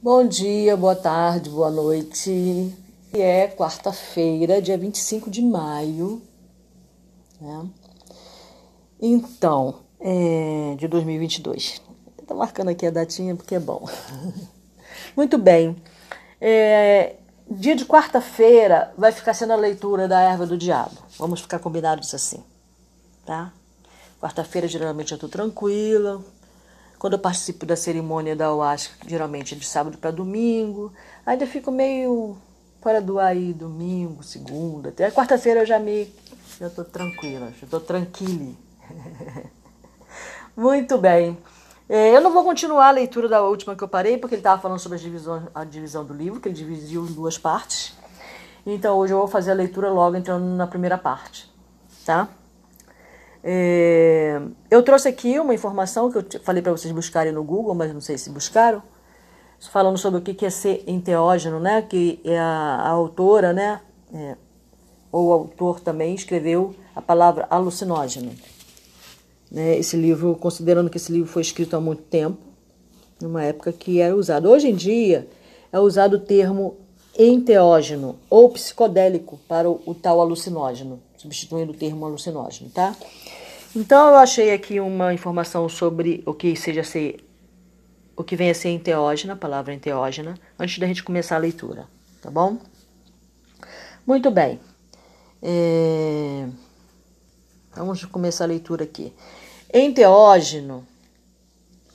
Bom dia, boa tarde, boa noite. E é quarta-feira, dia 25 de maio, né? Então, é, de 2022. Estou marcando aqui a datinha porque é bom. Muito bem. É, dia de quarta-feira vai ficar sendo a leitura da erva do diabo. Vamos ficar combinados assim, tá? Quarta-feira geralmente eu estou tranquila, quando eu participo da cerimônia da ayahuasca, geralmente é de sábado para domingo, ainda fico meio fora do aí, domingo, segunda, até quarta-feira eu já me já estou tranquila, já estou tranquila. Muito bem. É, eu não vou continuar a leitura da última que eu parei, porque ele estava falando sobre a divisão, a divisão do livro, que ele dividiu em duas partes. Então hoje eu vou fazer a leitura logo entrando na primeira parte, tá? É, eu trouxe aqui uma informação que eu falei para vocês buscarem no Google, mas não sei se buscaram, falando sobre o que é ser enteógeno, né? Que é a, a autora, né? É, ou o autor também escreveu a palavra alucinógeno. Né? Esse livro, considerando que esse livro foi escrito há muito tempo, numa época que era usado. Hoje em dia é usado o termo enteógeno ou psicodélico para o, o tal alucinógeno, substituindo o termo alucinógeno, tá? Então eu achei aqui uma informação sobre o que seja ser o que vem a ser enteógena, a palavra enteógena, antes da gente começar a leitura, tá bom? Muito bem. É... Vamos começar a leitura aqui. Enteógeno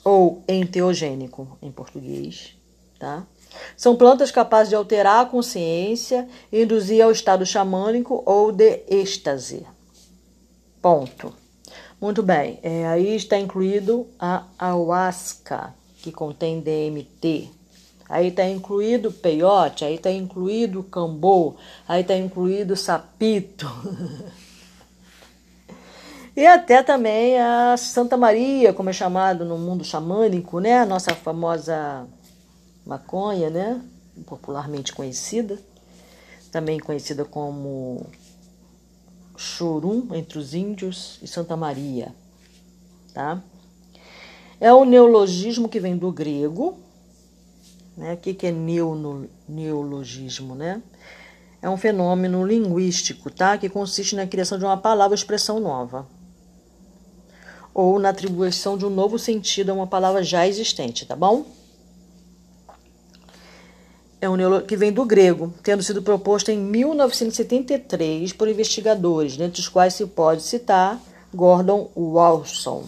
ou enteogênico em português, tá? São plantas capazes de alterar a consciência e induzir ao estado xamânico ou de êxtase. Ponto. Muito bem, é, aí está incluído a ayahuasca, que contém DMT. Aí está incluído peiote, aí está incluído cambô, aí está incluído sapito. e até também a Santa Maria, como é chamado no mundo xamânico, né? A nossa famosa maconha, né? Popularmente conhecida, também conhecida como Chorum entre os índios e Santa Maria, tá? É um neologismo que vem do grego, né? O que é neologismo, né? É um fenômeno linguístico, tá? Que consiste na criação de uma palavra ou expressão nova ou na atribuição de um novo sentido a uma palavra já existente, tá bom? É um neolo que vem do grego, tendo sido proposto em 1973 por investigadores, dentre os quais se pode citar Gordon Walson.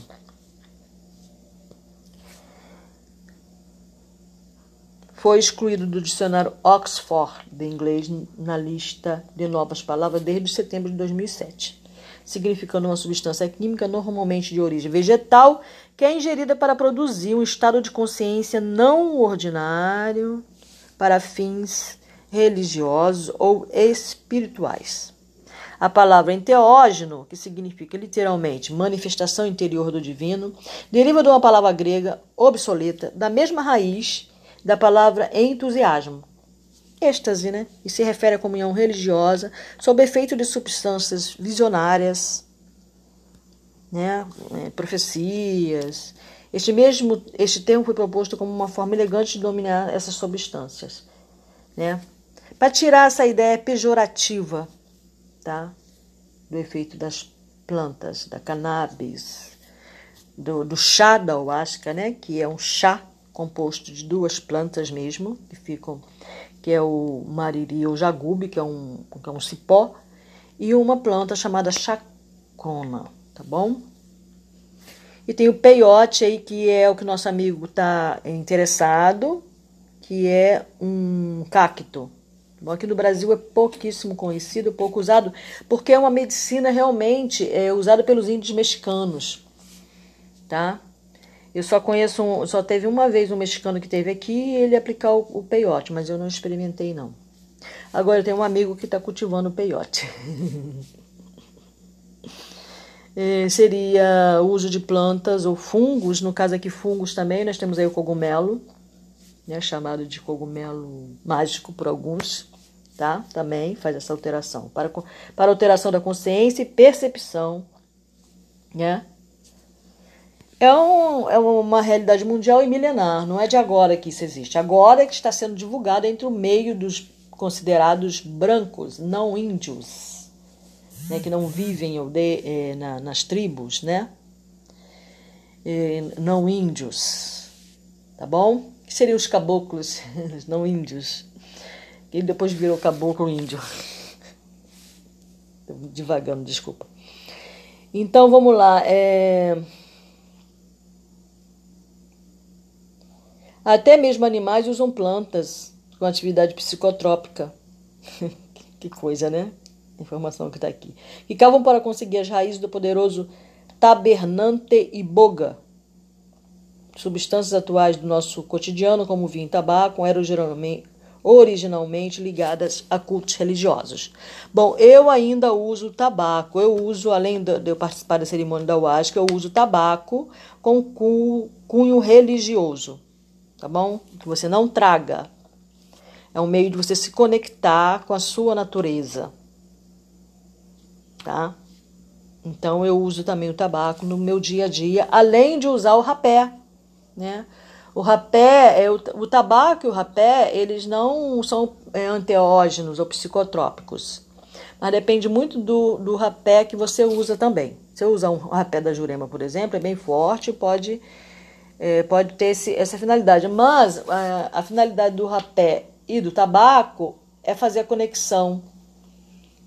Foi excluído do dicionário Oxford de inglês na lista de novas palavras desde setembro de 2007, significando uma substância química normalmente de origem vegetal que é ingerida para produzir um estado de consciência não ordinário para fins religiosos ou espirituais. A palavra enteógeno, que significa literalmente manifestação interior do divino, deriva de uma palavra grega obsoleta, da mesma raiz da palavra entusiasmo, êxtase, né? E se refere à comunhão religiosa sob efeito de substâncias visionárias, né? É, profecias, este mesmo este termo foi proposto como uma forma elegante de dominar essas substâncias, né? Para tirar essa ideia pejorativa, tá? Do efeito das plantas, da cannabis, do, do chá da ayahuasca, né? Que é um chá composto de duas plantas mesmo, que ficam, que é o mariri ou jagube, que é um, que é um cipó, e uma planta chamada chacona, tá bom? E tem o peiote aí, que é o que nosso amigo está interessado, que é um cacto. Bom, aqui no Brasil é pouquíssimo conhecido, pouco usado, porque é uma medicina realmente é, usada pelos índios mexicanos, tá? Eu só conheço, um, só teve uma vez um mexicano que teve aqui e ele aplicar o, o peiote, mas eu não experimentei não. Agora eu tenho um amigo que está cultivando o peiote. é, seria o uso de plantas ou fungos, no caso aqui fungos também, nós temos aí o cogumelo, né, chamado de cogumelo mágico por alguns, tá? Também faz essa alteração, para, para alteração da consciência e percepção, né? é, um, é uma realidade mundial e milenar, não é de agora que isso existe. Agora é que está sendo divulgado entre o meio dos considerados brancos, não índios, né, que não vivem é, na, nas tribos, né? Não índios, tá bom? Que seriam os caboclos, não índios. Ele depois virou caboclo índio. Devagando, desculpa. Então vamos lá. É... Até mesmo animais usam plantas com atividade psicotrópica. que coisa, né? Informação que está aqui. Que cavam para conseguir as raízes do poderoso tabernante e boga. Substâncias atuais do nosso cotidiano, como vinho e tabaco, eram originalmente ligadas a cultos religiosos. Bom, eu ainda uso tabaco. Eu uso, além de eu participar da cerimônia da Huasca, eu uso tabaco com cunho religioso tá bom? Que você não traga. É um meio de você se conectar com a sua natureza, tá? Então eu uso também o tabaco no meu dia a dia, além de usar o rapé, né? O rapé, é o, o tabaco e o rapé, eles não são é, anteógenos ou psicotrópicos. Mas depende muito do, do rapé que você usa também. Se eu usar um rapé da Jurema, por exemplo, é bem forte, pode é, pode ter esse, essa finalidade. Mas a, a finalidade do rapé e do tabaco é fazer a conexão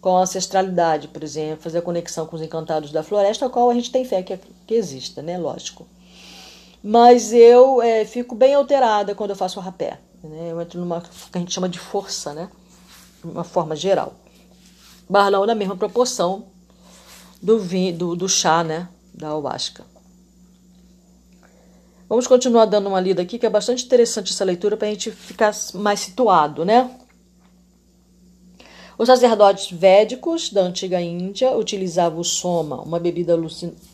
com a ancestralidade, por exemplo, fazer a conexão com os encantados da floresta, a qual a gente tem fé que, que exista, né? Lógico. Mas eu é, fico bem alterada quando eu faço o rapé. Né? Eu entro numa que a gente chama de força, né? Uma forma geral. Barlão na mesma proporção do, vinho, do, do chá, né? Da ayahuasca. Vamos continuar dando uma lida aqui, que é bastante interessante essa leitura para a gente ficar mais situado, né? Os sacerdotes védicos da antiga Índia utilizavam o soma, uma bebida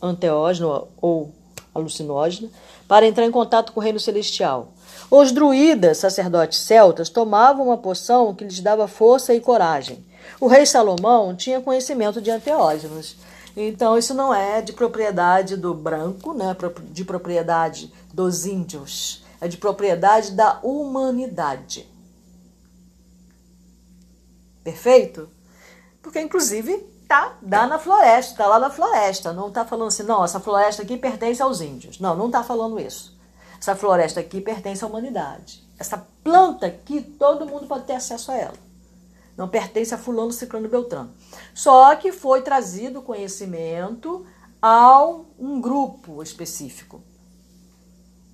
anteógena ou alucinógena, para entrar em contato com o reino celestial. Os druidas, sacerdotes celtas, tomavam uma poção que lhes dava força e coragem. O rei Salomão tinha conhecimento de anteógenos. Então, isso não é de propriedade do branco, né? de propriedade dos índios, é de propriedade da humanidade. Perfeito? Porque, inclusive, tá, dá na floresta, tá lá na floresta. Não tá falando assim, não, essa floresta aqui pertence aos índios. Não, não tá falando isso. Essa floresta aqui pertence à humanidade. Essa planta aqui, todo mundo pode ter acesso a ela. Não pertence a fulano, ciclano, beltrano. Só que foi trazido conhecimento a um grupo específico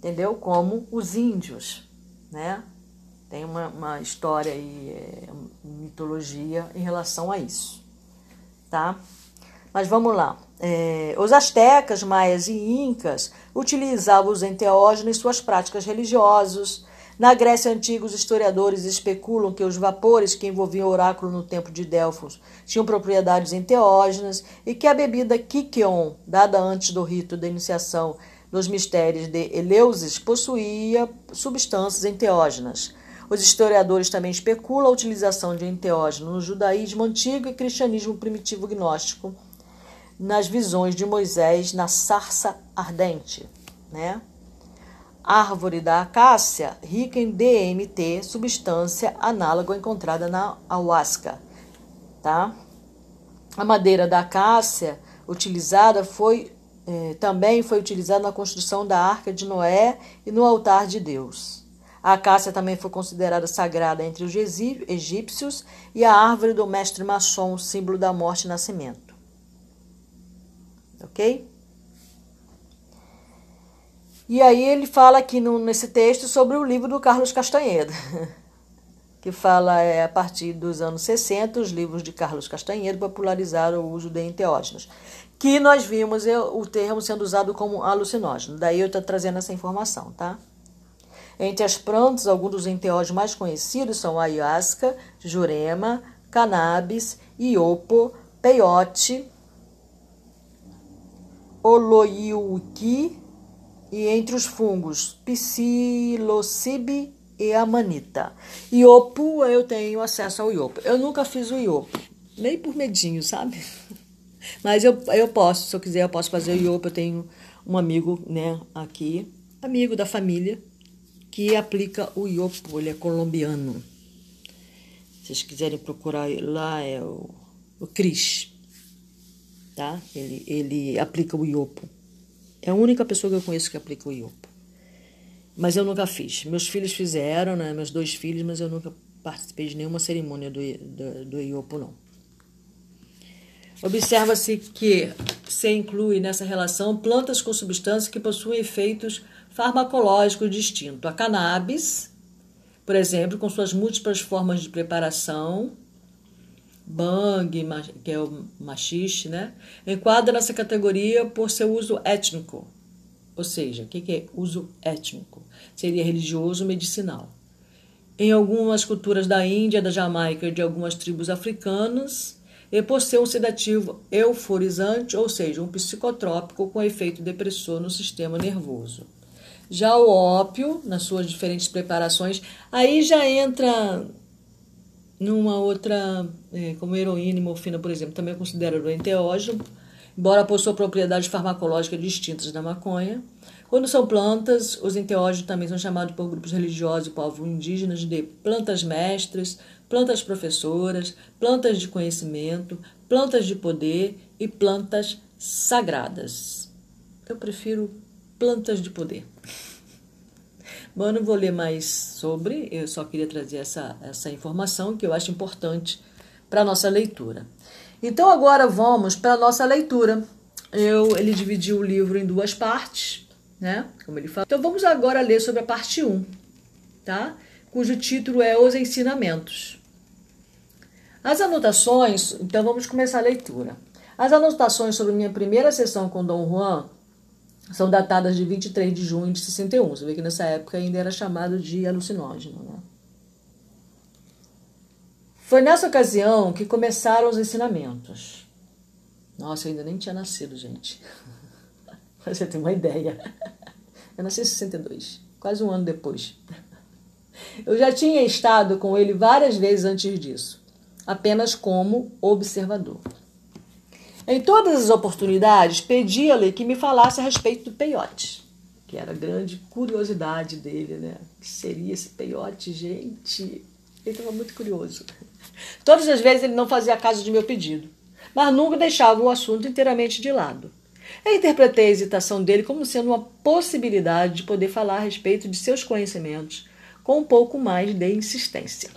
entendeu? Como os índios, né? Tem uma, uma história e é, mitologia em relação a isso, tá? Mas vamos lá. É, os astecas, maias e incas utilizavam os enteógenos em suas práticas religiosas. Na Grécia Antiga, os historiadores especulam que os vapores que envolviam o oráculo no templo de Delfos tinham propriedades enteógenas e que a bebida Kikion, dada antes do rito da iniciação nos mistérios de Eleusis possuía substâncias enteógenas. Os historiadores também especulam a utilização de enteógeno no judaísmo antigo e cristianismo primitivo gnóstico, nas visões de Moisés na sarça ardente, né? Árvore da acácia, rica em DMT, substância análoga encontrada na ayahuasca, tá? A madeira da acácia utilizada foi é, também foi utilizado na construção da Arca de Noé e no altar de Deus. A acácia também foi considerada sagrada entre os egípcios e a árvore do mestre maçom, símbolo da morte e nascimento. Ok? E aí ele fala aqui no, nesse texto sobre o livro do Carlos Castanheira, que fala é, a partir dos anos 60, os livros de Carlos Castanheira popularizaram o uso de enteógenos que nós vimos o termo sendo usado como alucinógeno. Daí eu estou trazendo essa informação, tá? Entre as plantas, alguns dos enteógenos mais conhecidos são ayahuasca, jurema, cannabis, iopo, peiote, oloiuqui e entre os fungos psilocibe e amanita. Iopo, eu tenho acesso ao iopo. Eu nunca fiz o iopo, nem por medinho, sabe? Mas eu, eu posso, se eu quiser, eu posso fazer o iopo. Eu tenho um amigo, né, aqui, amigo da família, que aplica o iopo, ele é colombiano. Se vocês quiserem procurar lá, é o, o Cris, tá? Ele, ele aplica o iopo. É a única pessoa que eu conheço que aplica o iopo. Mas eu nunca fiz. Meus filhos fizeram, né? Meus dois filhos, mas eu nunca participei de nenhuma cerimônia do, do, do iopo, não. Observa-se que se inclui nessa relação plantas com substâncias que possuem efeitos farmacológicos distintos. A cannabis, por exemplo, com suas múltiplas formas de preparação, bang, que é o machixe, né? enquadra nessa categoria por seu uso étnico. Ou seja, o que é uso étnico? Seria religioso medicinal. Em algumas culturas da Índia, da Jamaica e de algumas tribos africanas, e por ser um sedativo euforizante, ou seja, um psicotrópico com efeito depressor no sistema nervoso. Já o ópio, nas suas diferentes preparações, aí já entra numa outra, é, como heroína e morfina, por exemplo, também é considerado enteógeno, embora possua propriedades farmacológicas distintas da maconha. Quando são plantas, os enteógenos também são chamados por grupos religiosos e povos indígenas de plantas mestras, plantas professoras, plantas de conhecimento, plantas de poder e plantas sagradas. Eu prefiro plantas de poder. Bom, eu não vou ler mais sobre, eu só queria trazer essa, essa informação que eu acho importante para a nossa leitura. Então agora vamos para a nossa leitura. Eu, ele dividiu o livro em duas partes, né? Como ele fala. Então vamos agora ler sobre a parte 1, tá? Cujo título é Os Ensinamentos. As anotações, então vamos começar a leitura. As anotações sobre minha primeira sessão com Dom Juan são datadas de 23 de junho de 61. Você vê que nessa época ainda era chamado de alucinógeno. Né? Foi nessa ocasião que começaram os ensinamentos. Nossa, eu ainda nem tinha nascido, gente. Você ter uma ideia. Eu nasci em 62, quase um ano depois. Eu já tinha estado com ele várias vezes antes disso apenas como observador. Em todas as oportunidades, pedia-lhe que me falasse a respeito do peiote, que era a grande curiosidade dele, né? O que seria esse peiote, gente? Ele estava muito curioso. Todas as vezes ele não fazia caso de meu pedido, mas nunca deixava o assunto inteiramente de lado. Eu interpretei a hesitação dele como sendo uma possibilidade de poder falar a respeito de seus conhecimentos com um pouco mais de insistência.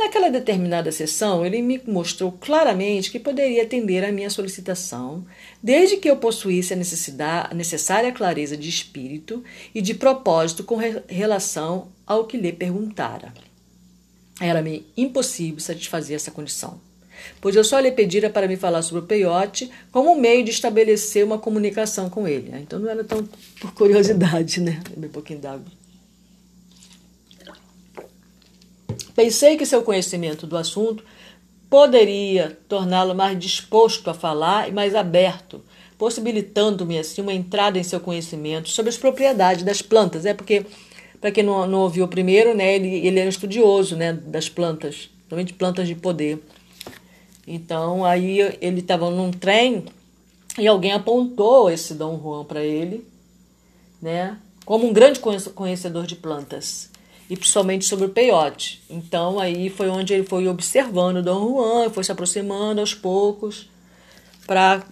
Naquela determinada sessão, ele me mostrou claramente que poderia atender à minha solicitação, desde que eu possuísse a, a necessária clareza de espírito e de propósito com re relação ao que lhe perguntara. Era-me impossível satisfazer essa condição, pois eu só lhe pedira para me falar sobre o peiote como um meio de estabelecer uma comunicação com ele. Então não era tão por curiosidade, né? Um pouquinho d'água. Pensei que seu conhecimento do assunto poderia torná-lo mais disposto a falar e mais aberto, possibilitando-me assim uma entrada em seu conhecimento sobre as propriedades das plantas. É porque, para quem não, não ouviu primeiro, né, ele, ele era estudioso né, das plantas, principalmente plantas de poder. Então, aí ele estava num trem e alguém apontou esse Dom Juan para ele, né, como um grande conhecedor de plantas e principalmente sobre o peiote. Então aí foi onde ele foi observando Dom Juan, foi se aproximando aos poucos para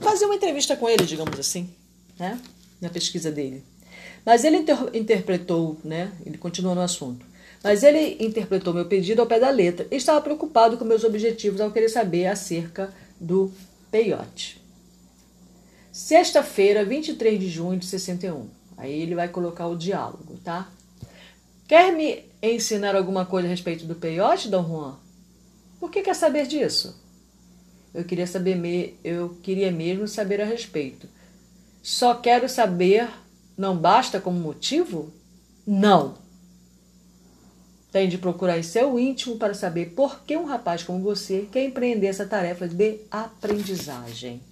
fazer uma entrevista com ele, digamos assim, né? Na pesquisa dele. Mas ele inter interpretou, né? Ele continua no assunto. Mas ele interpretou meu pedido ao pé da letra e estava preocupado com meus objetivos ao querer saber acerca do peiote. Sexta-feira, 23 de junho de 61. Aí ele vai colocar o diálogo, tá? Quer me ensinar alguma coisa a respeito do peiote, Dom Juan? Por que quer saber disso? Eu queria saber, me... eu queria mesmo saber a respeito. Só quero saber, não basta como motivo? Não. Tem de procurar em seu íntimo para saber por que um rapaz como você quer empreender essa tarefa de aprendizagem.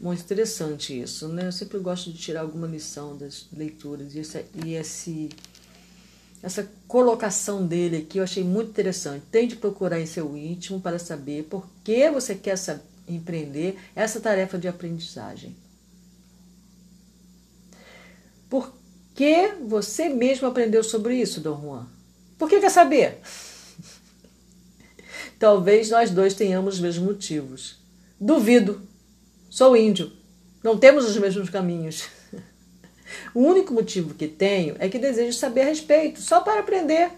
Muito interessante isso, né? Eu sempre gosto de tirar alguma lição das leituras e esse, e esse essa colocação dele aqui eu achei muito interessante. Tente procurar em seu íntimo para saber por que você quer empreender essa tarefa de aprendizagem. Por que você mesmo aprendeu sobre isso, Dom Juan? Por que quer saber? Talvez nós dois tenhamos os mesmos motivos. Duvido. Sou índio. Não temos os mesmos caminhos. O único motivo que tenho é que desejo saber a respeito, só para aprender.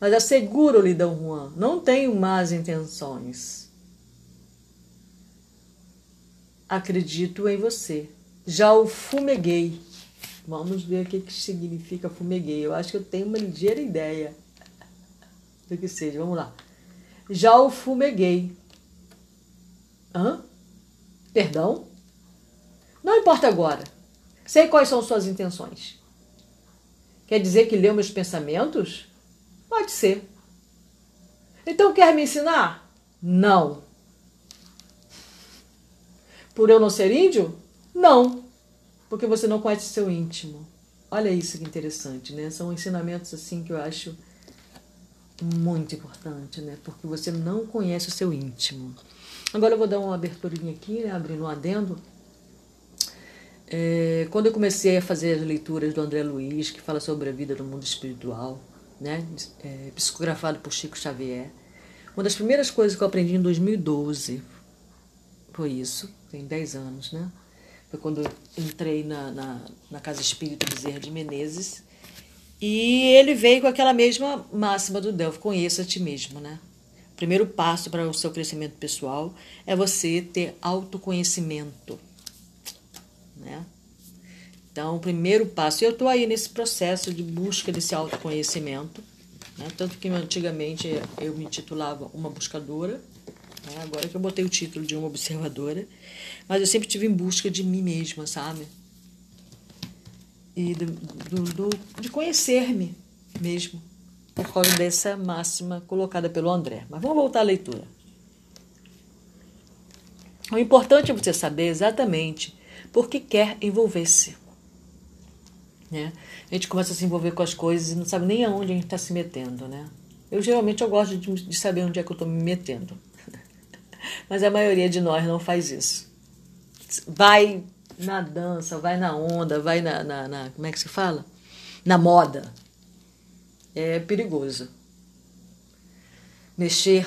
Mas asseguro-lhe, Dom Juan, não tenho más intenções. Acredito em você. Já o fumeguei. Vamos ver o que, que significa fumeguei. Eu acho que eu tenho uma ligeira ideia do que seja. Vamos lá. Já o fumeguei. Hã? Perdão? Não importa agora. Sei quais são suas intenções. Quer dizer que leu meus pensamentos? Pode ser. Então quer me ensinar? Não. Por eu não ser índio? Não. Porque você não conhece seu íntimo. Olha isso que interessante, né? São ensinamentos assim que eu acho muito importante, né? Porque você não conhece o seu íntimo. Agora eu vou dar uma aberturinha aqui, né? Abrindo um adendo é, quando eu comecei a fazer as leituras do André Luiz, que fala sobre a vida no mundo espiritual, né, é, psicografado por Chico Xavier, uma das primeiras coisas que eu aprendi em 2012 foi isso, tem 10 anos, né? Foi quando eu entrei na, na, na Casa Espírita Bezerra de Menezes e ele veio com aquela mesma máxima do Delphi, conheça a ti mesmo, né? O primeiro passo para o seu crescimento pessoal é você ter autoconhecimento né? Então, o primeiro passo, eu estou aí nesse processo de busca desse autoconhecimento, né? tanto que antigamente eu me titulava uma buscadora, né? agora que eu botei o título de uma observadora, mas eu sempre tive em busca de mim mesma, sabe? E do, do, do de conhecer-me mesmo, por causa dessa máxima colocada pelo André. Mas vamos voltar à leitura. O importante é você saber exatamente porque quer envolver-se. Né? A gente começa a se envolver com as coisas e não sabe nem aonde a gente está se metendo. Né? Eu geralmente eu gosto de, de saber onde é que eu estou me metendo. Mas a maioria de nós não faz isso. Vai na dança, vai na onda, vai na, na, na como é que se fala? Na moda. É perigoso. Mexer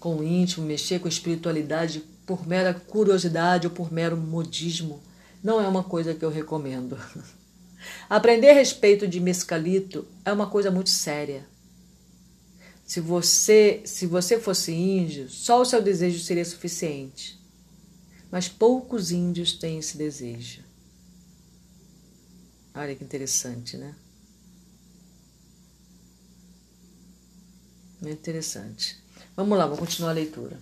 com o íntimo, mexer com a espiritualidade por mera curiosidade ou por mero modismo não é uma coisa que eu recomendo. Aprender a respeito de mescalito é uma coisa muito séria. Se você, se você fosse índio, só o seu desejo seria suficiente. Mas poucos índios têm esse desejo. Olha que interessante, né? Muito interessante. Vamos lá, vou continuar a leitura.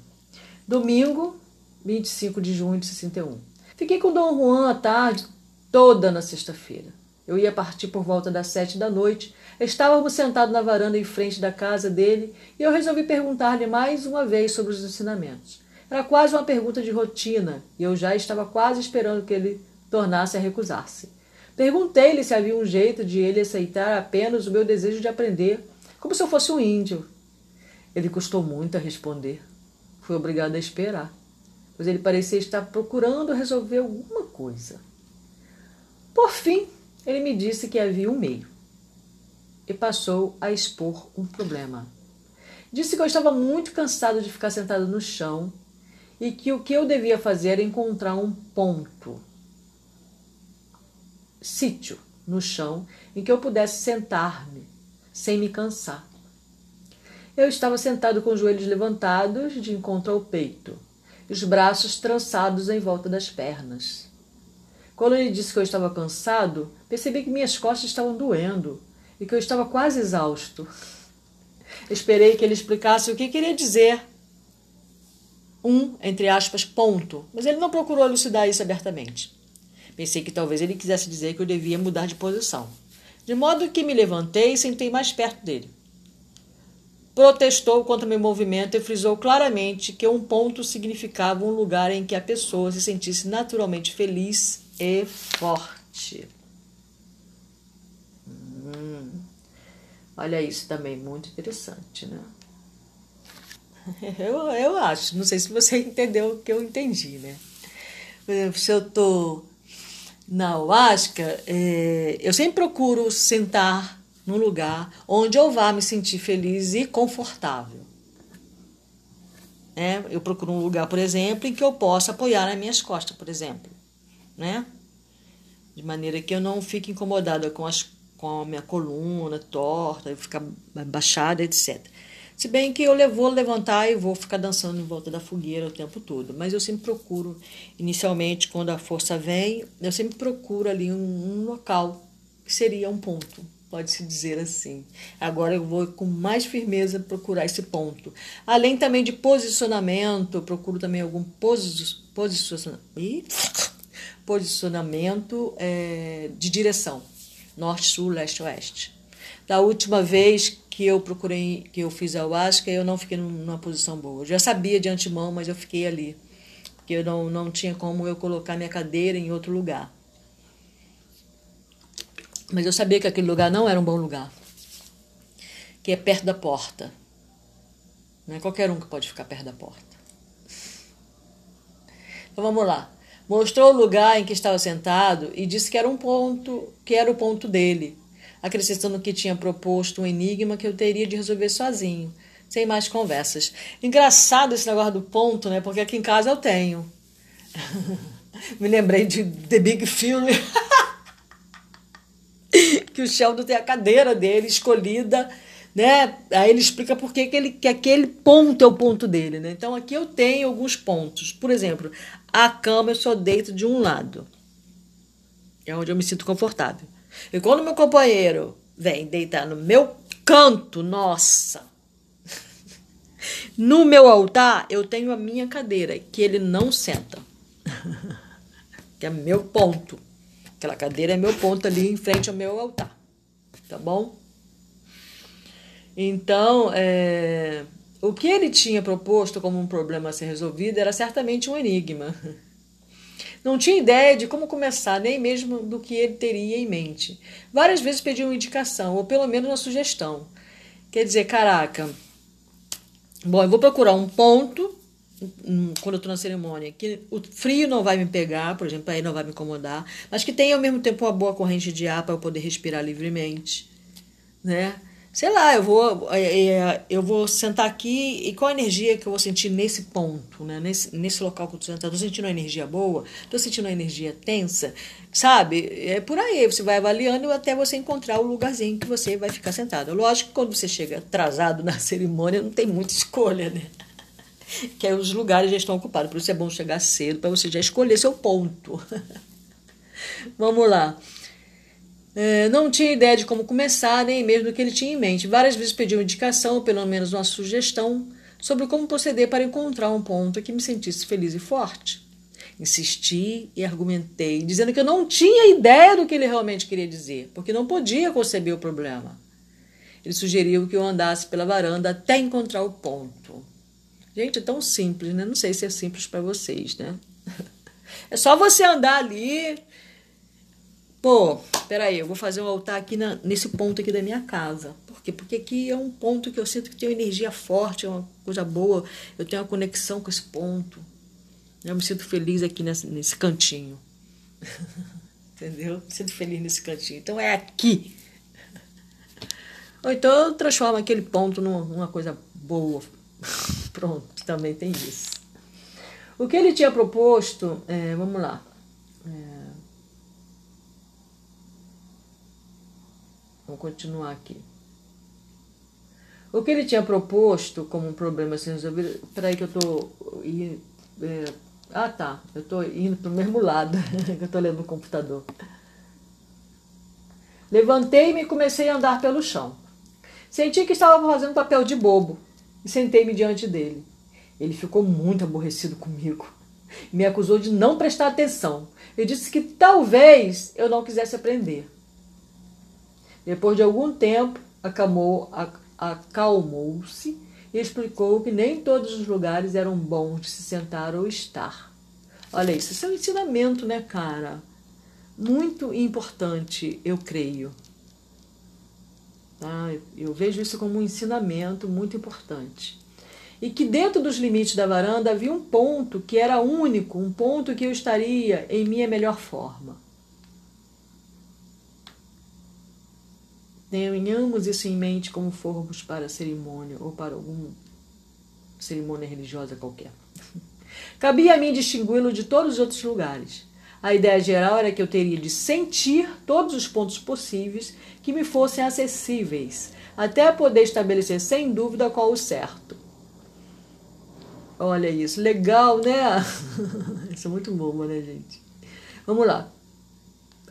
Domingo, 25 de junho de 61. Fiquei com Dom Juan a tarde toda na sexta-feira. Eu ia partir por volta das sete da noite. Estávamos sentados na varanda em frente da casa dele e eu resolvi perguntar-lhe mais uma vez sobre os ensinamentos. Era quase uma pergunta de rotina e eu já estava quase esperando que ele tornasse a recusar-se. Perguntei-lhe se havia um jeito de ele aceitar apenas o meu desejo de aprender, como se eu fosse um índio. Ele custou muito a responder. Fui obrigado a esperar pois ele parecia estar procurando resolver alguma coisa. Por fim, ele me disse que havia um meio e passou a expor um problema. Disse que eu estava muito cansado de ficar sentado no chão e que o que eu devia fazer era encontrar um ponto, sítio no chão em que eu pudesse sentar-me sem me cansar. Eu estava sentado com os joelhos levantados de encontro ao peito os braços trançados em volta das pernas. Quando ele disse que eu estava cansado, percebi que minhas costas estavam doendo e que eu estava quase exausto. Esperei que ele explicasse o que queria dizer. Um, entre aspas, ponto, mas ele não procurou elucidar isso abertamente. Pensei que talvez ele quisesse dizer que eu devia mudar de posição. De modo que me levantei e sentei mais perto dele protestou contra meu movimento e frisou claramente que um ponto significava um lugar em que a pessoa se sentisse naturalmente feliz e forte. Hum. Olha isso também, muito interessante, né? Eu, eu acho, não sei se você entendeu o que eu entendi, né? Por exemplo, se eu tô Na Huasca, é, eu sempre procuro sentar num lugar onde eu vá me sentir feliz e confortável. É, eu procuro um lugar, por exemplo, em que eu possa apoiar nas minhas costas, por exemplo. Né? De maneira que eu não fique incomodada com, as, com a minha coluna torta, ficar baixada, etc. Se bem que eu vou levantar e vou ficar dançando em volta da fogueira o tempo todo. Mas eu sempre procuro, inicialmente, quando a força vem, eu sempre procuro ali um, um local que seria um ponto, pode-se dizer assim. Agora eu vou com mais firmeza procurar esse ponto. Além também de posicionamento, procuro também algum posi posicionamento, posicionamento é, de direção, norte, sul, leste, oeste. Da última vez que eu procurei, que eu fiz a ayahuasca, eu não fiquei numa posição boa. Eu já sabia de antemão, mas eu fiquei ali. Porque eu não, não tinha como eu colocar minha cadeira em outro lugar. Mas eu sabia que aquele lugar não era um bom lugar. Que é perto da porta. Não é qualquer um que pode ficar perto da porta. Então vamos lá. Mostrou o lugar em que estava sentado e disse que era um ponto, que era o ponto dele acrescentando que tinha proposto um enigma que eu teria de resolver sozinho, sem mais conversas. Engraçado esse negócio do ponto, né? Porque aqui em casa eu tenho. Me lembrei de The Big Film. que o Sheldon tem a cadeira dele escolhida, né? Aí ele explica por que, ele, que aquele ponto é o ponto dele, né? Então aqui eu tenho alguns pontos. Por exemplo, a cama eu só deito de um lado. É onde eu me sinto confortável. E quando meu companheiro vem deitar no meu canto, nossa! No meu altar, eu tenho a minha cadeira, que ele não senta. que é meu ponto. Aquela cadeira é meu ponto ali em frente ao meu altar. Tá bom? Então, é, o que ele tinha proposto como um problema a ser resolvido era certamente um enigma. Não tinha ideia de como começar, nem mesmo do que ele teria em mente. Várias vezes pediu uma indicação, ou pelo menos uma sugestão. Quer dizer, caraca, bom, eu vou procurar um ponto quando eu estou na cerimônia, que o frio não vai me pegar, por exemplo, aí não vai me incomodar, mas que tenha ao mesmo tempo uma boa corrente de ar para eu poder respirar livremente, né? sei lá, eu vou, é, é, eu vou sentar aqui e qual a energia que eu vou sentir nesse ponto, né? nesse, nesse local que eu estou sentado? Estou sentindo uma energia boa? Estou sentindo uma energia tensa? Sabe? É por aí, você vai avaliando até você encontrar o lugarzinho que você vai ficar sentado. Lógico que quando você chega atrasado na cerimônia, não tem muita escolha, né? Que aí os lugares já estão ocupados, por isso é bom chegar cedo para você já escolher seu ponto. Vamos lá. É, não tinha ideia de como começar, nem mesmo do que ele tinha em mente. Várias vezes pedi uma indicação, ou pelo menos uma sugestão, sobre como proceder para encontrar um ponto que me sentisse feliz e forte. Insisti e argumentei, dizendo que eu não tinha ideia do que ele realmente queria dizer, porque não podia conceber o problema. Ele sugeriu que eu andasse pela varanda até encontrar o ponto. Gente, é tão simples, né? Não sei se é simples para vocês, né? É só você andar ali, Pô, peraí, eu vou fazer um altar aqui na, nesse ponto aqui da minha casa. Por quê? Porque aqui é um ponto que eu sinto que tem energia forte, é uma coisa boa. Eu tenho uma conexão com esse ponto. Eu me sinto feliz aqui nesse, nesse cantinho. Entendeu? Me sinto feliz nesse cantinho. Então é aqui. Ou então eu transformo aquele ponto numa coisa boa. Pronto, também tem isso. O que ele tinha proposto, é, vamos lá. É, Vamos continuar aqui. O que ele tinha proposto como um problema sem resolver. Peraí, que eu estou. É, ah, tá. Eu estou indo para o mesmo lado, eu estou lendo no computador. Levantei-me e comecei a andar pelo chão. Senti que estava fazendo papel de bobo e sentei-me diante dele. Ele ficou muito aborrecido comigo. Me acusou de não prestar atenção. Eu disse que talvez eu não quisesse aprender. Depois de algum tempo, acalmou-se e explicou que nem todos os lugares eram bons de se sentar ou estar. Olha isso, isso é um ensinamento, né, cara? Muito importante, eu creio. Tá? Eu vejo isso como um ensinamento muito importante. E que dentro dos limites da varanda havia um ponto que era único, um ponto que eu estaria em minha melhor forma. Tenhamos isso em mente como formos para a cerimônia ou para alguma cerimônia religiosa qualquer. Cabia a mim distingui-lo de todos os outros lugares. A ideia geral era que eu teria de sentir todos os pontos possíveis que me fossem acessíveis, até poder estabelecer sem dúvida qual o certo. Olha isso, legal, né? isso é muito bom, né, gente? Vamos lá.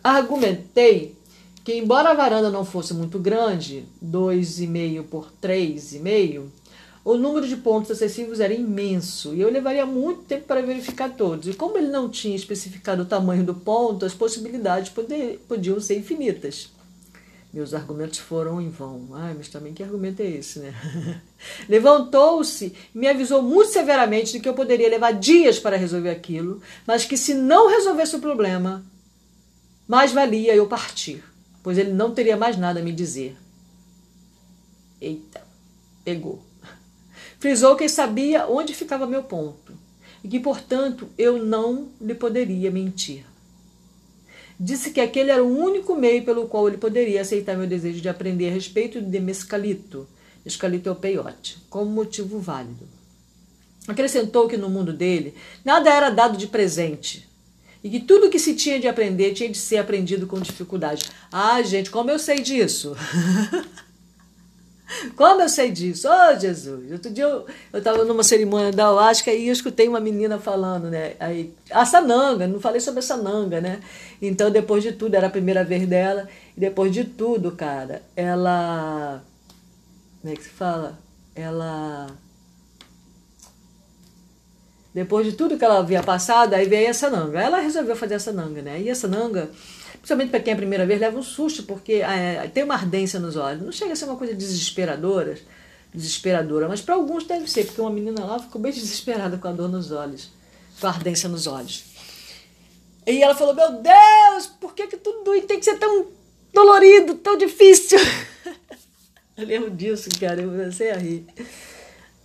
Argumentei que, embora a varanda não fosse muito grande, 2,5 por 3,5, o número de pontos acessíveis era imenso e eu levaria muito tempo para verificar todos. E como ele não tinha especificado o tamanho do ponto, as possibilidades poder, podiam ser infinitas. Meus argumentos foram em vão. Ai, mas também que argumento é esse, né? Levantou-se e me avisou muito severamente de que eu poderia levar dias para resolver aquilo, mas que se não resolvesse o problema, mais valia eu partir, pois ele não teria mais nada a me dizer. Eita, pegou. Frisou que sabia onde ficava meu ponto e que, portanto, eu não lhe poderia mentir. Disse que aquele era o único meio pelo qual ele poderia aceitar meu desejo de aprender a respeito de mescalito, mescalito é o peiote, como motivo válido. Acrescentou que no mundo dele nada era dado de presente e que tudo que se tinha de aprender tinha de ser aprendido com dificuldade. Ah, gente, como eu sei disso? Como eu sei disso? Oh, Jesus! Outro dia eu estava numa cerimônia da Oasca e eu escutei uma menina falando, né? Aí, a Sananga, não falei sobre a Sananga, né? Então, depois de tudo, era a primeira vez dela, e depois de tudo, cara, ela. Como é que se fala? Ela. Depois de tudo que ela havia passado, aí veio a Sananga. Ela resolveu fazer a Sananga, né? E a Sananga principalmente para quem é a primeira vez, leva um susto, porque é, tem uma ardência nos olhos. Não chega a ser uma coisa desesperadora, desesperadora, mas para alguns deve ser, porque uma menina lá ficou bem desesperada com a dor nos olhos, com a ardência nos olhos. E ela falou: Meu Deus, por que, que tudo tem que ser tão dolorido, tão difícil? Eu lembro disso, cara, eu comecei a rir.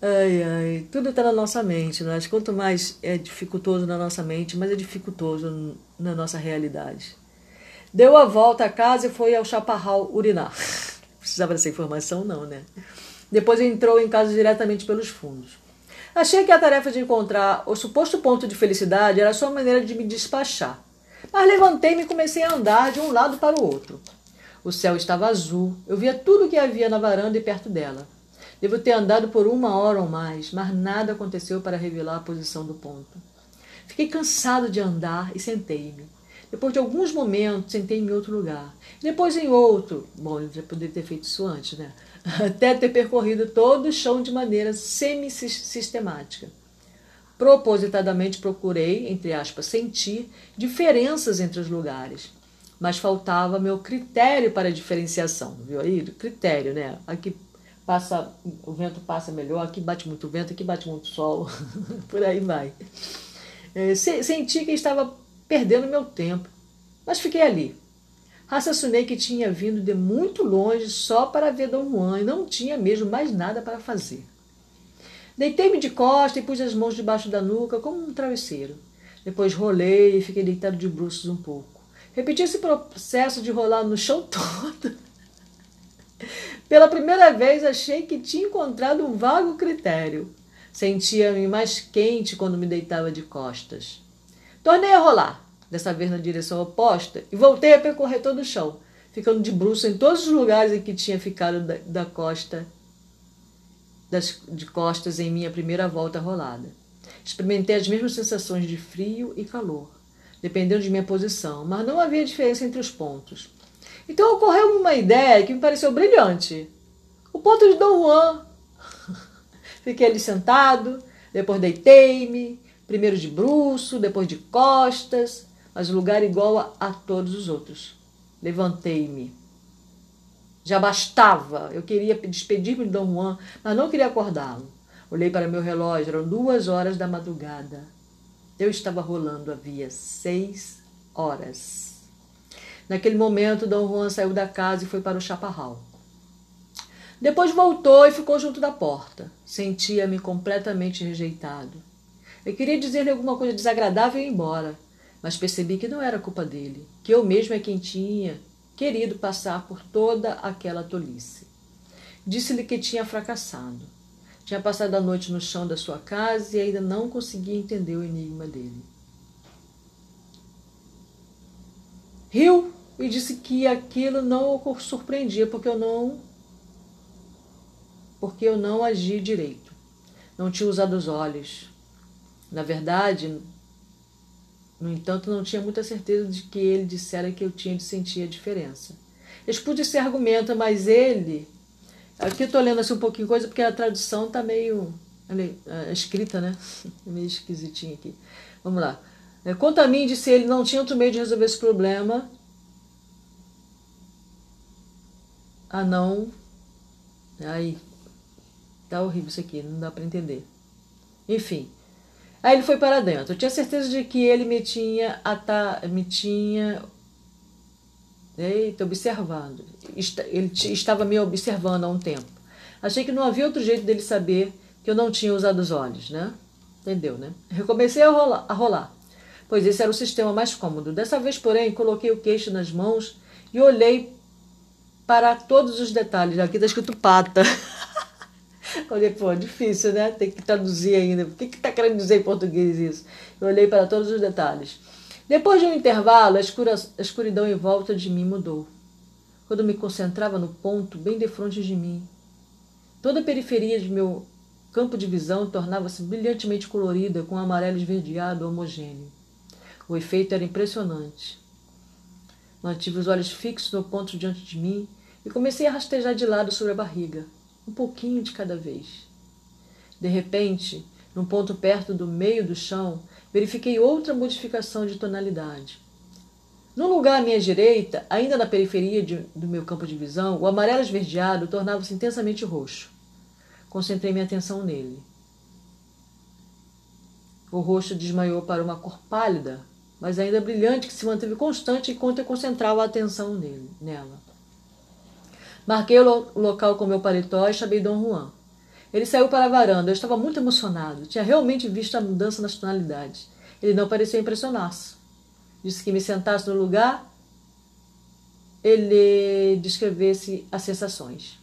Ai, ai, tudo está na nossa mente, mas quanto mais é dificultoso na nossa mente, mais é dificultoso na nossa realidade. Deu a volta à casa e foi ao chaparral urinar. Precisava dessa informação, não, né? Depois entrou em casa diretamente pelos fundos. Achei que a tarefa de encontrar o suposto ponto de felicidade era a sua maneira de me despachar. Mas levantei-me e comecei a andar de um lado para o outro. O céu estava azul, eu via tudo o que havia na varanda e perto dela. Devo ter andado por uma hora ou mais, mas nada aconteceu para revelar a posição do ponto. Fiquei cansado de andar e sentei-me. Depois de alguns momentos, sentei-me em outro lugar. Depois em outro. Bom, eu já poderia ter feito isso antes, né? Até ter percorrido todo o chão de maneira semi-sistemática. Propositadamente procurei, entre aspas, sentir diferenças entre os lugares. Mas faltava meu critério para diferenciação. Viu aí? Critério, né? Aqui passa, o vento passa melhor, aqui bate muito vento, aqui bate muito sol. Por aí vai. É, senti que estava perdendo meu tempo. Mas fiquei ali. Raciocinei que tinha vindo de muito longe só para ver Dom Juan e não tinha mesmo mais nada para fazer. Deitei-me de costa e pus as mãos debaixo da nuca como um travesseiro. Depois rolei e fiquei deitado de bruços um pouco. Repeti esse processo de rolar no chão todo. Pela primeira vez achei que tinha encontrado um vago critério. Sentia-me mais quente quando me deitava de costas. Tornei a rolar dessa vez na direção oposta, e voltei a percorrer todo o chão, ficando de bruço em todos os lugares em que tinha ficado da, da costa, das, de costas em minha primeira volta rolada. Experimentei as mesmas sensações de frio e calor, dependendo de minha posição, mas não havia diferença entre os pontos. Então ocorreu uma ideia que me pareceu brilhante. O ponto de Dom Juan. Fiquei ali sentado, depois deitei-me, primeiro de bruço, depois de costas, mas lugar igual a, a todos os outros. Levantei-me. Já bastava. Eu queria despedir-me de Dom Juan, mas não queria acordá-lo. Olhei para meu relógio, eram duas horas da madrugada. Eu estava rolando havia seis horas. Naquele momento, Dom Juan saiu da casa e foi para o chaparral. Depois voltou e ficou junto da porta. Sentia-me completamente rejeitado. Eu queria dizer-lhe alguma coisa desagradável e ir embora, mas percebi que não era culpa dele, que eu mesmo é quem tinha querido passar por toda aquela tolice. Disse-lhe que tinha fracassado. Tinha passado a noite no chão da sua casa e ainda não conseguia entender o enigma dele. Riu e disse que aquilo não o surpreendia porque eu não porque eu não agi direito. Não tinha usado os olhos. Na verdade, no entanto, não tinha muita certeza de que ele dissera que eu tinha de sentir a diferença. Expus esse argumento, mas ele. Aqui eu estou lendo assim um pouquinho coisa, porque a tradução está meio. A escrita, né? meio esquisitinha aqui. Vamos lá. É, quanto a mim, disse ele, não tinha outro meio de resolver esse problema a não. Aí, Tá horrível isso aqui, não dá para entender. Enfim. Aí ele foi para dentro. Eu tinha certeza de que ele me tinha ata, me tinha eita, observando. Ele estava me observando há um tempo. Achei que não havia outro jeito dele saber que eu não tinha usado os olhos, né? Entendeu, né? Recomecei a rolar, a rolar, pois esse era o sistema mais cômodo. Dessa vez, porém, coloquei o queixo nas mãos e olhei para todos os detalhes. Aqui está escrito pata. Olhei, pô, difícil, né? Tem que traduzir ainda. O que está querendo dizer em português isso? Eu olhei para todos os detalhes. Depois de um intervalo, a, escura, a escuridão em volta de mim mudou. Quando me concentrava no ponto bem de frente de mim, toda a periferia de meu campo de visão tornava-se brilhantemente colorida com um amarelo esverdeado homogêneo. O efeito era impressionante. Mantive os olhos fixos no ponto diante de mim e comecei a rastejar de lado sobre a barriga um pouquinho de cada vez. De repente, num ponto perto do meio do chão, verifiquei outra modificação de tonalidade. Num lugar à minha direita, ainda na periferia de, do meu campo de visão, o amarelo esverdeado tornava-se intensamente roxo. Concentrei minha atenção nele. O rosto desmaiou para uma cor pálida, mas ainda brilhante, que se manteve constante enquanto eu concentrava a atenção nele, nela. Marquei o local com meu paletó e chamei Dom Juan. Ele saiu para a varanda. Eu estava muito emocionado. Tinha realmente visto a mudança nas tonalidades. Ele não parecia impressionar-se. Disse que me sentasse no lugar, ele descrevesse as sensações.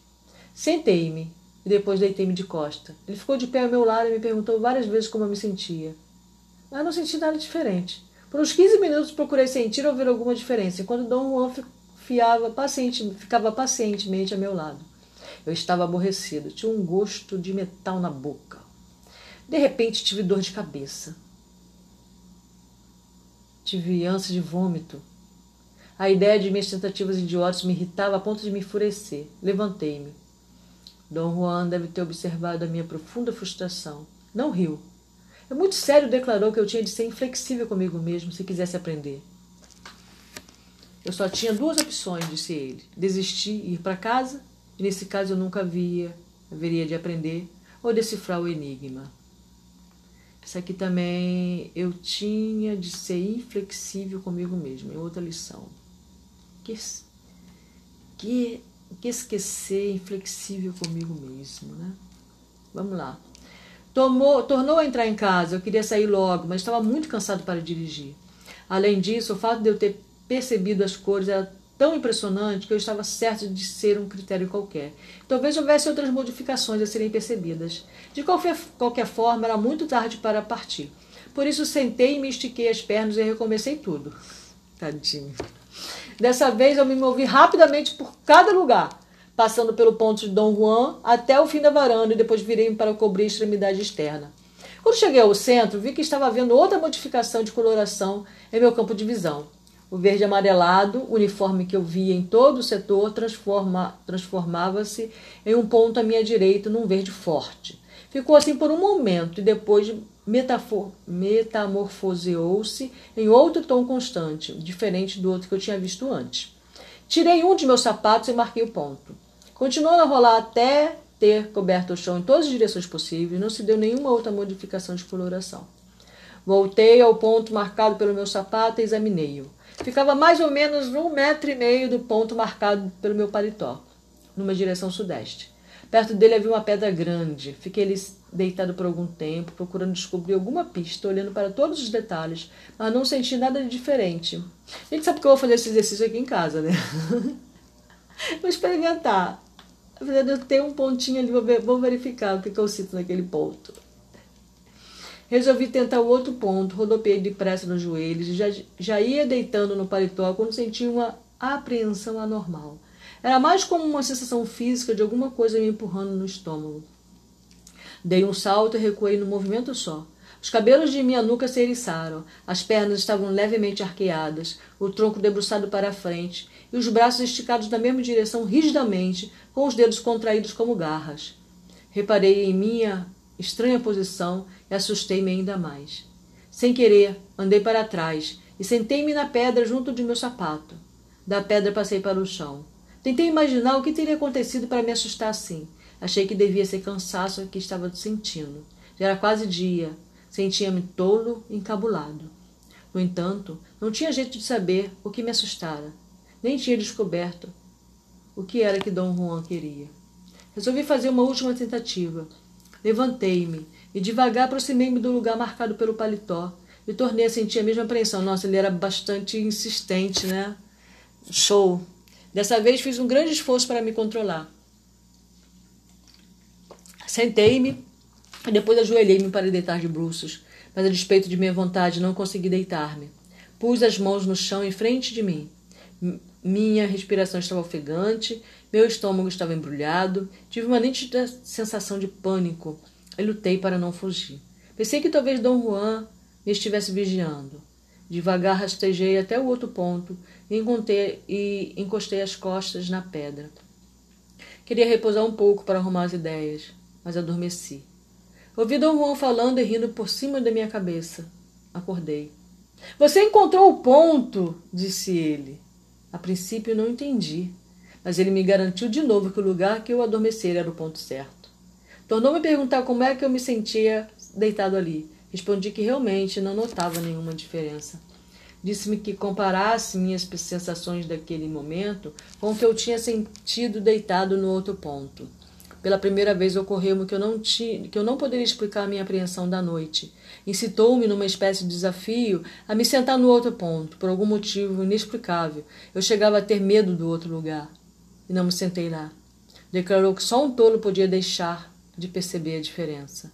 Sentei-me e depois deitei-me de costa. Ele ficou de pé ao meu lado e me perguntou várias vezes como eu me sentia. Mas não senti nada diferente. Por uns 15 minutos procurei sentir ou ver alguma diferença, enquanto Dom Juan fiava paciente, ficava pacientemente a meu lado. Eu estava aborrecido, tinha um gosto de metal na boca. De repente tive dor de cabeça. Tive ânsia de vômito. A ideia de minhas tentativas idiotas me irritava a ponto de me enfurecer. Levantei-me. Dom Juan deve ter observado a minha profunda frustração. Não riu. É muito sério declarou que eu tinha de ser inflexível comigo mesmo se quisesse aprender. Eu só tinha duas opções, disse ele: desistir e ir para casa, e nesse caso eu nunca havia, haveria de aprender, ou decifrar o enigma. Isso aqui também eu tinha de ser inflexível comigo mesmo, é outra lição. Que, que, que esquecer inflexível comigo mesmo, né? Vamos lá. Tomou, tornou a entrar em casa, eu queria sair logo, mas estava muito cansado para dirigir. Além disso, o fato de eu ter percebido as cores era tão impressionante que eu estava certo de ser um critério qualquer. Talvez houvesse outras modificações a serem percebidas. De qualquer, qualquer forma, era muito tarde para partir. Por isso sentei e me estiquei as pernas e recomecei tudo. Tadinho. Dessa vez eu me movi rapidamente por cada lugar, passando pelo ponto de Dom Juan até o fim da varanda e depois virei para cobrir a extremidade externa. Quando cheguei ao centro, vi que estava havendo outra modificação de coloração em meu campo de visão. O verde amarelado, uniforme que eu via em todo o setor, transforma, transformava-se em um ponto à minha direita num verde forte. Ficou assim por um momento e depois metamorfoseou-se em outro tom constante, diferente do outro que eu tinha visto antes. Tirei um de meus sapatos e marquei o ponto. Continuou a rolar até ter coberto o chão em todas as direções possíveis, não se deu nenhuma outra modificação de coloração. Voltei ao ponto marcado pelo meu sapato e examinei-o. Ficava mais ou menos um metro e meio do ponto marcado pelo meu paletó, numa direção sudeste. Perto dele havia uma pedra grande. Fiquei ali deitado por algum tempo, procurando descobrir alguma pista, olhando para todos os detalhes, mas não senti nada de diferente. A gente sabe que eu vou fazer esse exercício aqui em casa, né? vou experimentar. Eu tenho um pontinho ali, vou, ver, vou verificar o que, que eu sinto naquele ponto. Resolvi tentar o outro ponto, rodopiei depressa nos joelhos e já, já ia deitando no paletó quando senti uma apreensão anormal. Era mais como uma sensação física de alguma coisa me empurrando no estômago. Dei um salto e recuei no movimento só. Os cabelos de minha nuca se eriçaram, as pernas estavam levemente arqueadas, o tronco debruçado para a frente e os braços esticados na mesma direção rigidamente, com os dedos contraídos como garras. Reparei em minha estranha posição e assustei-me ainda mais. Sem querer, andei para trás e sentei-me na pedra junto de meu sapato. Da pedra passei para o chão. Tentei imaginar o que teria acontecido para me assustar assim. Achei que devia ser cansaço que estava sentindo. Já era quase dia. Sentia-me tolo e encabulado. No entanto, não tinha jeito de saber o que me assustara. Nem tinha descoberto o que era que Dom Juan queria. Resolvi fazer uma última tentativa. Levantei-me e devagar aproximei-me do lugar marcado pelo paletó e tornei a sentir a mesma apreensão. Nossa, ele era bastante insistente, né? Show! Dessa vez fiz um grande esforço para me controlar. Sentei-me e depois ajoelhei-me para deitar de bruços, mas a despeito de minha vontade não consegui deitar-me. Pus as mãos no chão em frente de mim. Minha respiração estava ofegante, meu estômago estava embrulhado, tive uma nítida sensação de pânico e lutei para não fugir. Pensei que talvez Dom Juan me estivesse vigiando. Devagar rastejei até o outro ponto e, e encostei as costas na pedra. Queria repousar um pouco para arrumar as ideias, mas adormeci. Ouvi Dom Juan falando e rindo por cima da minha cabeça. Acordei. Você encontrou o ponto, disse ele. A princípio não entendi, mas ele me garantiu de novo que o lugar que eu adormecera era o ponto certo. Tornou-me perguntar como é que eu me sentia deitado ali. Respondi que realmente não notava nenhuma diferença. Disse-me que comparasse minhas sensações daquele momento com o que eu tinha sentido deitado no outro ponto. Pela primeira vez ocorreu-me que eu não tinha, que eu não poderia explicar a minha apreensão da noite. Incitou-me numa espécie de desafio a me sentar no outro ponto, por algum motivo inexplicável. Eu chegava a ter medo do outro lugar e não me sentei lá. Declarou que só um tolo podia deixar de perceber a diferença.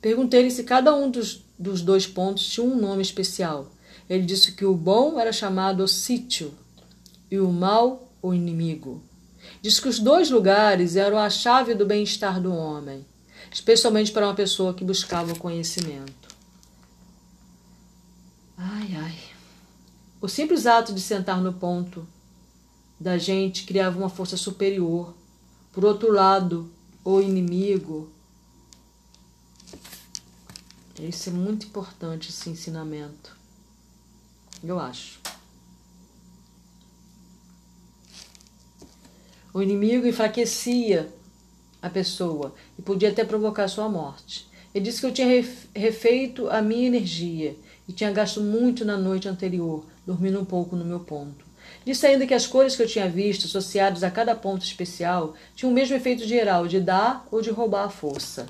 Perguntei-lhe se cada um dos, dos dois pontos tinha um nome especial. Ele disse que o bom era chamado o sítio e o mal o inimigo. Diz que os dois lugares eram a chave do bem-estar do homem, especialmente para uma pessoa que buscava conhecimento. Ai, ai. O simples ato de sentar no ponto da gente criava uma força superior. Por outro lado, o inimigo. Isso é muito importante, esse ensinamento. Eu acho. O inimigo enfraquecia a pessoa e podia até provocar sua morte. Ele disse que eu tinha refeito a minha energia e tinha gasto muito na noite anterior, dormindo um pouco no meu ponto. Disse ainda que as cores que eu tinha visto, associadas a cada ponto especial, tinham o mesmo efeito geral, de dar ou de roubar a força.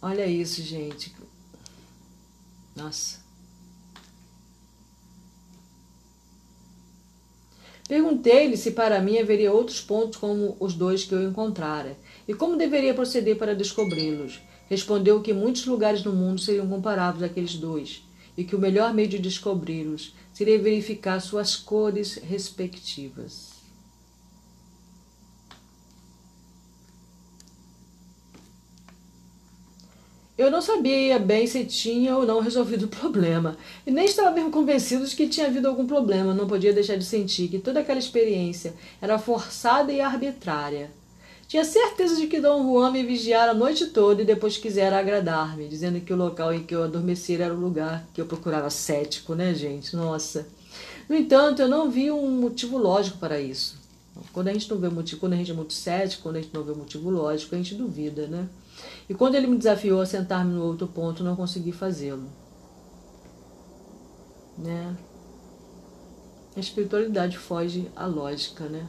Olha isso, gente. Nossa. Perguntei-lhe se para mim haveria outros pontos como os dois que eu encontrara, e como deveria proceder para descobri-los. Respondeu que muitos lugares no mundo seriam comparáveis àqueles dois, e que o melhor meio de descobri-los seria verificar suas cores respectivas. Eu não sabia bem se tinha ou não resolvido o problema, e nem estava mesmo convencido de que tinha havido algum problema. Não podia deixar de sentir que toda aquela experiência era forçada e arbitrária. Tinha certeza de que Dom Juan me vigiara a noite toda e depois quisera agradar-me, dizendo que o local em que eu adormecera era o lugar que eu procurava cético, né, gente? Nossa. No entanto, eu não vi um motivo lógico para isso. Quando a gente não vê motivo, quando a gente é muito cético, quando a gente não vê motivo lógico, a gente duvida, né? E quando ele me desafiou a sentar-me no outro ponto, não consegui fazê-lo. Né? A espiritualidade foge à lógica, né?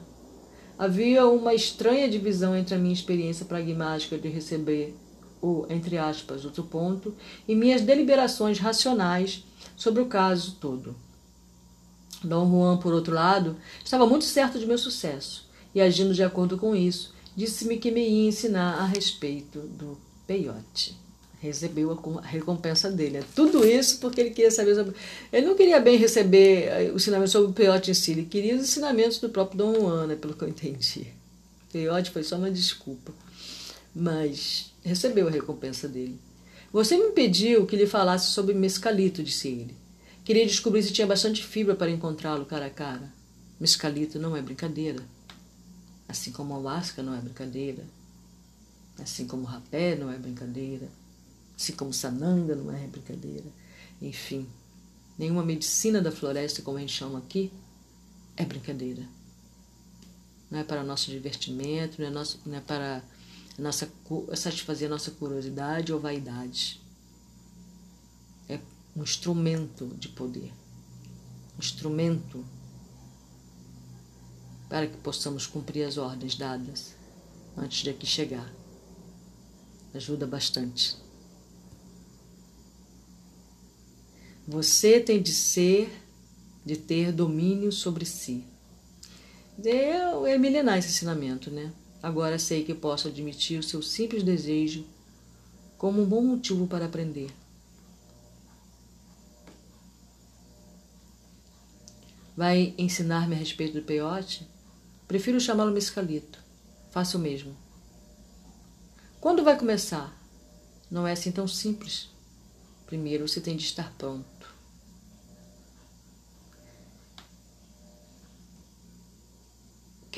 Havia uma estranha divisão entre a minha experiência pragmática de receber o, entre aspas, outro ponto, e minhas deliberações racionais sobre o caso todo. Dom Juan, por outro lado, estava muito certo de meu sucesso e, agindo de acordo com isso, disse-me que me ia ensinar a respeito do peiote. Recebeu a recompensa dele. É tudo isso porque ele queria saber sobre. Ele não queria bem receber eh, o ensinamento sobre o peiote em si, ele queria os ensinamentos do próprio Dom Juan, né, pelo que eu entendi. O peiote foi só uma desculpa. Mas recebeu a recompensa dele. Você me pediu que lhe falasse sobre mescalito, disse ele. Queria descobrir se tinha bastante fibra para encontrá-lo cara a cara. Mescalito não é brincadeira. Assim como a Huasca não é brincadeira. Assim como o rapé não é brincadeira. Assim como sananga não é brincadeira. Enfim, nenhuma medicina da floresta, como a gente chama aqui, é brincadeira. Não é para nosso divertimento, não é, nosso, não é para nossa, satisfazer a nossa curiosidade ou vaidade. É um instrumento de poder. Um instrumento para que possamos cumprir as ordens dadas antes de aqui chegar. Ajuda bastante. Você tem de ser, de ter domínio sobre si. É, é milenar esse ensinamento, né? Agora sei que posso admitir o seu simples desejo como um bom motivo para aprender. Vai ensinar-me a respeito do peiote? Prefiro chamá-lo mescalito. Faça o mesmo. Quando vai começar? Não é assim tão simples. Primeiro você tem de estar pronto.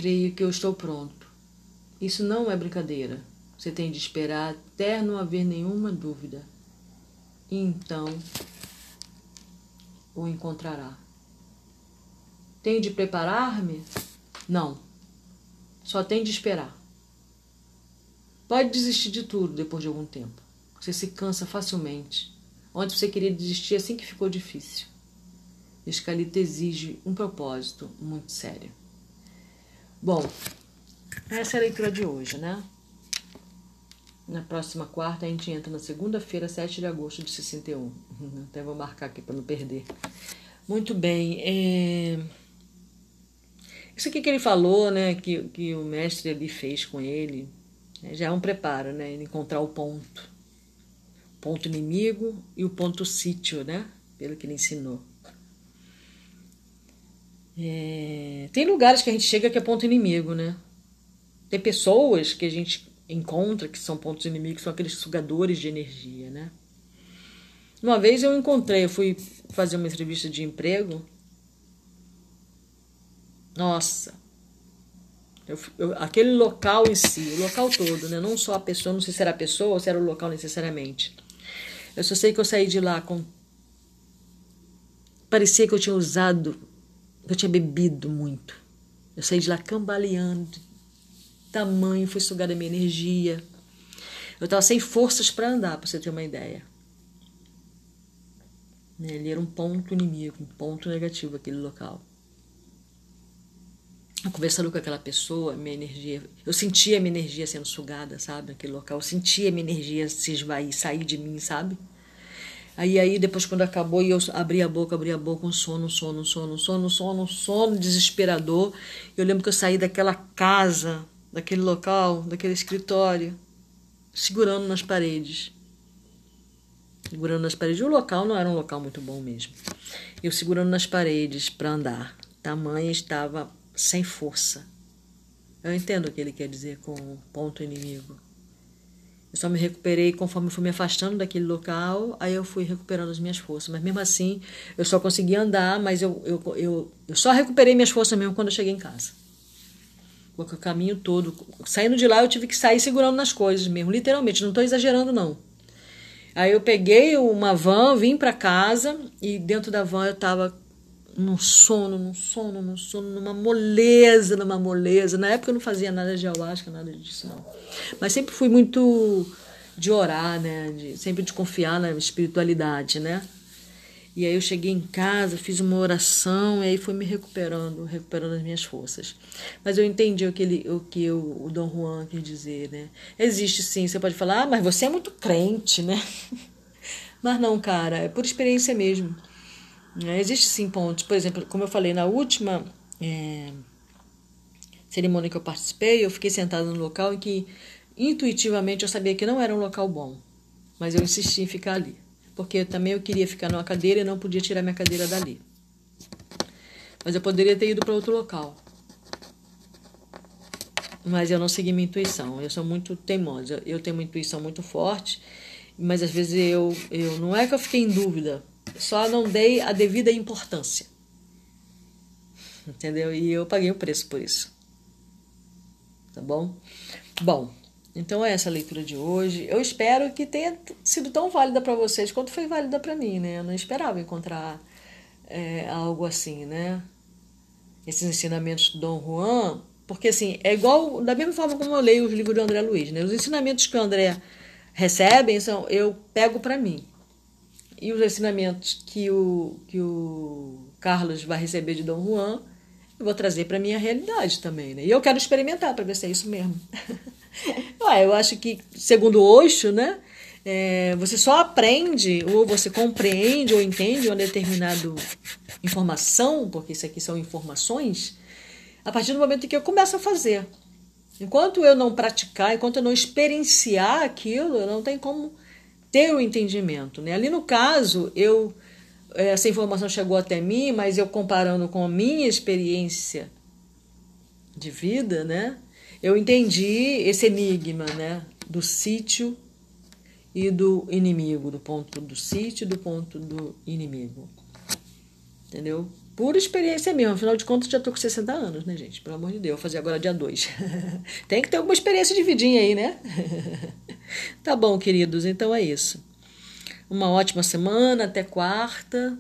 Creio que eu estou pronto. Isso não é brincadeira. Você tem de esperar até não haver nenhuma dúvida. E então o encontrará. Tenho de preparar-me? Não. Só tem de esperar. Pode desistir de tudo depois de algum tempo. Você se cansa facilmente. Onde você queria desistir assim que ficou difícil. Escalita exige um propósito muito sério. Bom, essa é a leitura de hoje, né? Na próxima quarta a gente entra na segunda-feira, 7 de agosto de 61. Até vou marcar aqui para não perder. Muito bem. É... Isso aqui que ele falou, né? Que, que o mestre ali fez com ele, né, já é um preparo, né? Ele encontrar o ponto. Ponto inimigo e o ponto sítio, né? Pelo que ele ensinou. É... Tem lugares que a gente chega que é ponto inimigo, né? Tem pessoas que a gente encontra que são pontos inimigos, são aqueles sugadores de energia, né? Uma vez eu encontrei, eu fui fazer uma entrevista de emprego. Nossa, eu, eu, aquele local em si, o local todo, né? Não só a pessoa, não sei se era a pessoa ou se era o local necessariamente. Eu só sei que eu saí de lá com. Parecia que eu tinha usado, eu tinha bebido muito. Eu saí de lá cambaleando, tamanho foi sugada a minha energia. Eu estava sem forças para andar, para você ter uma ideia. Ele era um ponto inimigo, um ponto negativo aquele local. Eu conversando com aquela pessoa, minha energia, eu sentia a minha energia sendo sugada, sabe, naquele local. Eu sentia a minha energia se esvair, sair de mim, sabe? Aí, aí depois quando acabou, eu abri a boca, abri a boca, um sono, um sono, um sono, um sono, um sono, um sono desesperador. Eu lembro que eu saí daquela casa daquele local, daquele escritório, segurando nas paredes. Segurando nas paredes. O local não era um local muito bom mesmo. Eu segurando nas paredes para andar. Tamanha estava sem força. Eu entendo o que ele quer dizer com ponto inimigo. Eu só me recuperei conforme fui me afastando daquele local, aí eu fui recuperando as minhas forças. Mas mesmo assim, eu só consegui andar, mas eu, eu, eu, eu só recuperei minhas forças mesmo quando eu cheguei em casa o caminho todo. Saindo de lá, eu tive que sair segurando nas coisas mesmo, literalmente, não estou exagerando, não. Aí eu peguei uma van, vim para casa e dentro da van eu estava num sono, num sono, num sono, numa moleza, numa moleza. Na época eu não fazia nada de ayahuasca, nada disso, não. Mas sempre fui muito de orar, né? De, sempre de confiar na espiritualidade, né? E aí eu cheguei em casa, fiz uma oração e aí foi me recuperando, recuperando as minhas forças. Mas eu entendi o que, ele, o, que o, Dom Juan quis dizer, né? Existe sim, você pode falar, ah, mas você é muito crente, né? mas não, cara, é por experiência mesmo. É, existe sim pontos. Por exemplo, como eu falei na última é, cerimônia que eu participei, eu fiquei sentada no local em que intuitivamente eu sabia que não era um local bom. Mas eu insisti em ficar ali porque também eu queria ficar numa cadeira e não podia tirar minha cadeira dali. Mas eu poderia ter ido para outro local. Mas eu não segui minha intuição. Eu sou muito teimosa. Eu tenho uma intuição muito forte, mas às vezes eu, eu não é que eu fiquei em dúvida, só não dei a devida importância. Entendeu? E eu paguei o preço por isso. Tá bom? Bom, então, é essa a leitura de hoje. Eu espero que tenha sido tão válida para vocês quanto foi válida para mim, né? Eu não esperava encontrar é, algo assim, né? Esses ensinamentos do Dom Juan, porque assim, é igual, da mesma forma como eu leio os livros do André Luiz, né? Os ensinamentos que o André recebe, são, eu pego para mim. E os ensinamentos que o, que o Carlos vai receber de Dom Juan, eu vou trazer para minha realidade também, né? E eu quero experimentar para ver se é isso mesmo. Ué, eu acho que, segundo Osho, né? É, você só aprende ou você compreende ou entende uma determinada informação, porque isso aqui são informações, a partir do momento em que eu começo a fazer. Enquanto eu não praticar, enquanto eu não experienciar aquilo, eu não tenho como ter o entendimento. Né? Ali no caso, eu essa informação chegou até mim, mas eu comparando com a minha experiência de vida, né? eu entendi esse enigma, né, do sítio e do inimigo, do ponto do sítio e do ponto do inimigo. Entendeu? Por experiência mesmo, afinal de contas já tô com 60 anos, né, gente? Pelo amor de Deus, vou fazer agora dia 2. Tem que ter alguma experiência de vidinha aí, né? tá bom, queridos, então é isso. Uma ótima semana, até quarta.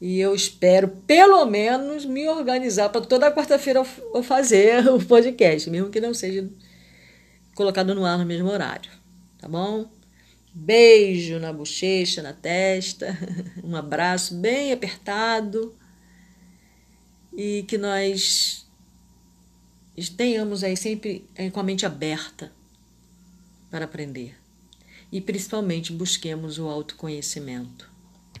E eu espero, pelo menos, me organizar para toda quarta-feira eu fazer o podcast, mesmo que não seja colocado no ar no mesmo horário. Tá bom? Beijo na bochecha, na testa, um abraço bem apertado e que nós tenhamos aí sempre com a mente aberta para aprender. E principalmente busquemos o autoconhecimento